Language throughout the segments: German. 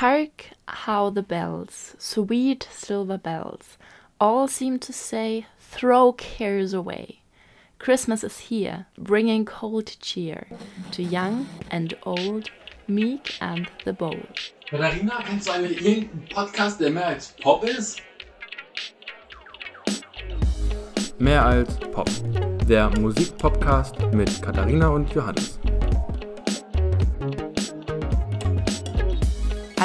Hark how the bells, sweet silver bells, all seem to say, throw cares away. Christmas is here, bringing cold cheer to young and old, meek and the bold. Katharina, kennst du einen irgendeinen Podcast, der mehr als Pop ist? Mehr als Pop. Der Musikpodcast mit Katharina und Johannes.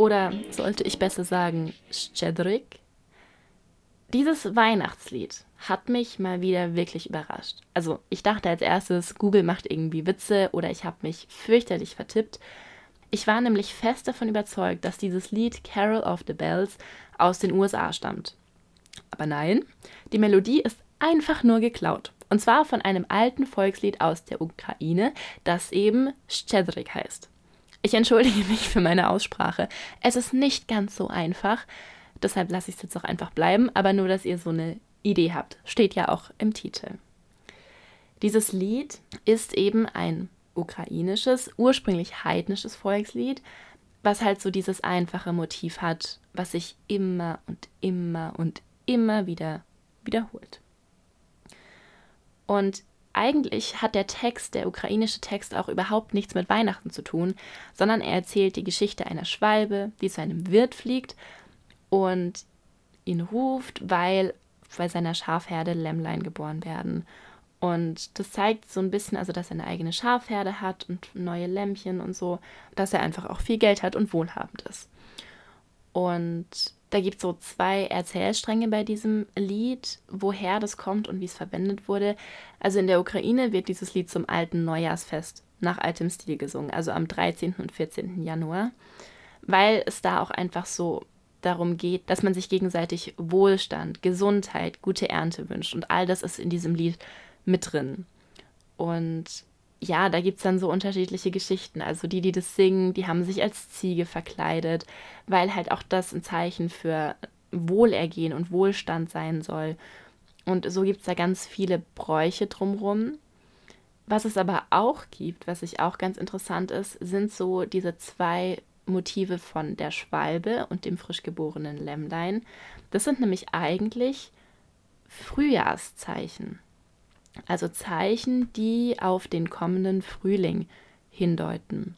oder sollte ich besser sagen, Szczedrik? Dieses Weihnachtslied hat mich mal wieder wirklich überrascht. Also ich dachte als erstes, Google macht irgendwie Witze oder ich habe mich fürchterlich vertippt. Ich war nämlich fest davon überzeugt, dass dieses Lied Carol of the Bells aus den USA stammt. Aber nein, die Melodie ist einfach nur geklaut. Und zwar von einem alten Volkslied aus der Ukraine, das eben Szczedrik heißt. Ich entschuldige mich für meine Aussprache. Es ist nicht ganz so einfach. Deshalb lasse ich es jetzt auch einfach bleiben, aber nur, dass ihr so eine Idee habt. Steht ja auch im Titel. Dieses Lied ist eben ein ukrainisches, ursprünglich heidnisches Volkslied, was halt so dieses einfache Motiv hat, was sich immer und immer und immer wieder wiederholt. Und eigentlich hat der Text, der ukrainische Text, auch überhaupt nichts mit Weihnachten zu tun, sondern er erzählt die Geschichte einer Schwalbe, die zu einem Wirt fliegt und ihn ruft, weil bei seiner Schafherde Lämmlein geboren werden. Und das zeigt so ein bisschen, also dass er eine eigene Schafherde hat und neue Lämmchen und so, dass er einfach auch viel Geld hat und wohlhabend ist. Und da gibt es so zwei Erzählstränge bei diesem Lied, woher das kommt und wie es verwendet wurde. Also in der Ukraine wird dieses Lied zum alten Neujahrsfest nach altem Stil gesungen, also am 13. und 14. Januar, weil es da auch einfach so darum geht, dass man sich gegenseitig Wohlstand, Gesundheit, gute Ernte wünscht und all das ist in diesem Lied mit drin. Und ja, da gibt es dann so unterschiedliche Geschichten. Also die, die das singen, die haben sich als Ziege verkleidet, weil halt auch das ein Zeichen für Wohlergehen und Wohlstand sein soll. Und so gibt es da ganz viele Bräuche drumherum. Was es aber auch gibt, was ich auch ganz interessant ist, sind so diese zwei Motive von der Schwalbe und dem frisch geborenen Lämmlein. Das sind nämlich eigentlich Frühjahrszeichen also Zeichen, die auf den kommenden Frühling hindeuten.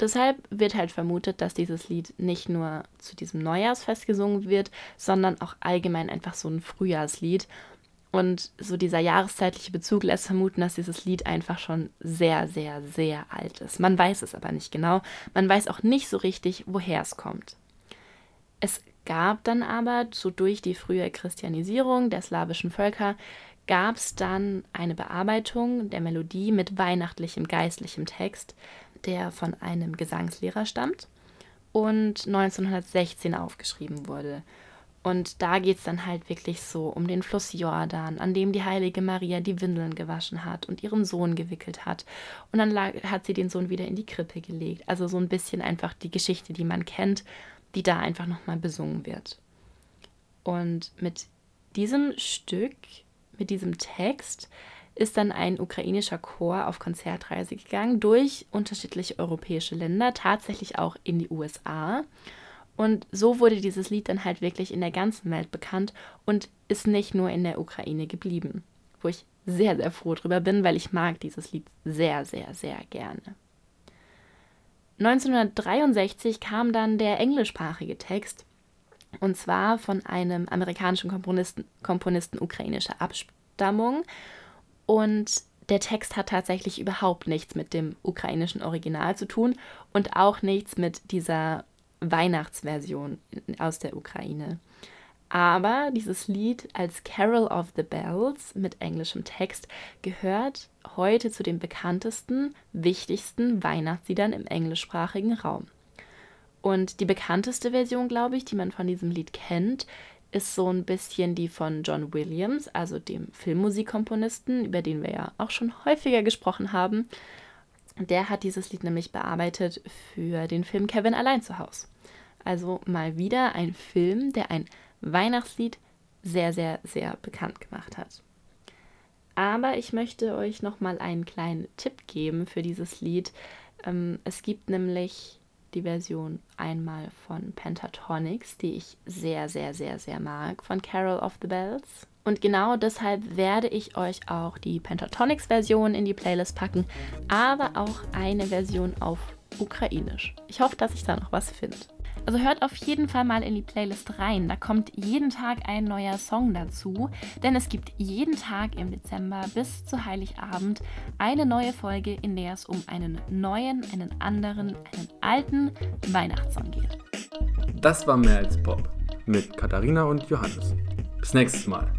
Deshalb wird halt vermutet, dass dieses Lied nicht nur zu diesem Neujahrsfest gesungen wird, sondern auch allgemein einfach so ein Frühjahrslied. Und so dieser jahreszeitliche Bezug lässt vermuten, dass dieses Lied einfach schon sehr, sehr, sehr alt ist. Man weiß es aber nicht genau. Man weiß auch nicht so richtig, woher es kommt. Es gab dann aber so durch die frühe Christianisierung der slawischen Völker gab es dann eine Bearbeitung der Melodie mit weihnachtlichem geistlichem Text, der von einem Gesangslehrer stammt und 1916 aufgeschrieben wurde. Und da geht es dann halt wirklich so um den Fluss Jordan, an dem die heilige Maria die Windeln gewaschen hat und ihren Sohn gewickelt hat. Und dann lag, hat sie den Sohn wieder in die Krippe gelegt. Also so ein bisschen einfach die Geschichte, die man kennt, die da einfach nochmal besungen wird. Und mit diesem Stück mit diesem Text ist dann ein ukrainischer Chor auf Konzertreise gegangen durch unterschiedliche europäische Länder, tatsächlich auch in die USA. Und so wurde dieses Lied dann halt wirklich in der ganzen Welt bekannt und ist nicht nur in der Ukraine geblieben, wo ich sehr, sehr froh drüber bin, weil ich mag dieses Lied sehr, sehr, sehr gerne. 1963 kam dann der englischsprachige Text und zwar von einem amerikanischen Komponisten, Komponisten ukrainischer Abstammung. Und der Text hat tatsächlich überhaupt nichts mit dem ukrainischen Original zu tun und auch nichts mit dieser Weihnachtsversion aus der Ukraine. Aber dieses Lied als Carol of the Bells mit englischem Text gehört heute zu den bekanntesten, wichtigsten Weihnachtsliedern im englischsprachigen Raum. Und die bekannteste Version, glaube ich, die man von diesem Lied kennt, ist so ein bisschen die von John Williams, also dem Filmmusikkomponisten, über den wir ja auch schon häufiger gesprochen haben. Der hat dieses Lied nämlich bearbeitet für den Film Kevin allein zu Hause. Also mal wieder ein Film, der ein Weihnachtslied sehr, sehr, sehr bekannt gemacht hat. Aber ich möchte euch noch mal einen kleinen Tipp geben für dieses Lied. Ähm, es gibt nämlich die Version einmal von Pentatonics, die ich sehr, sehr, sehr, sehr mag, von Carol of the Bells. Und genau deshalb werde ich euch auch die Pentatonics-Version in die Playlist packen, aber auch eine Version auf Ukrainisch. Ich hoffe, dass ich da noch was finde. Also hört auf jeden Fall mal in die Playlist rein. Da kommt jeden Tag ein neuer Song dazu, denn es gibt jeden Tag im Dezember bis zu Heiligabend eine neue Folge, in der es um einen neuen, einen anderen, einen alten Weihnachtssong geht. Das war mehr als Pop mit Katharina und Johannes. Bis nächstes Mal.